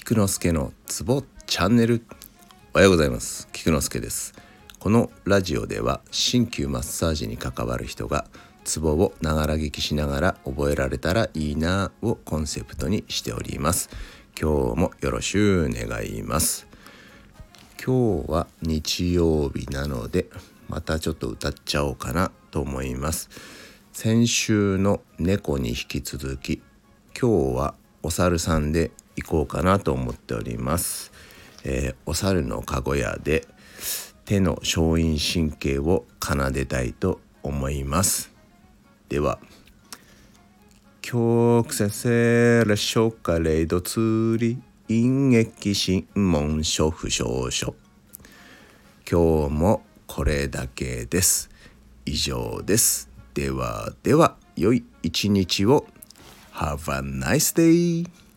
菊之助のツボチャンネル。おはようございます。菊之助です。このラジオでは鍼灸マッサージに関わる人がツボをながら聞きしながら覚えられたらいいなをコンセプトにしております。今日もよろしゅう願います。今日は日曜日なのでまたちょっと歌っちゃおうかなと思います。先週の猫に引き続き今日はお猿さんで行こうかなと思っております、えー、お猿のかご屋で手の小陰神経を奏でたいと思います。では曲先生列書かレイド釣り陰液新門書不詳書。今日もこれだけです。以上です。ではでは良い一日を。Have a nice day!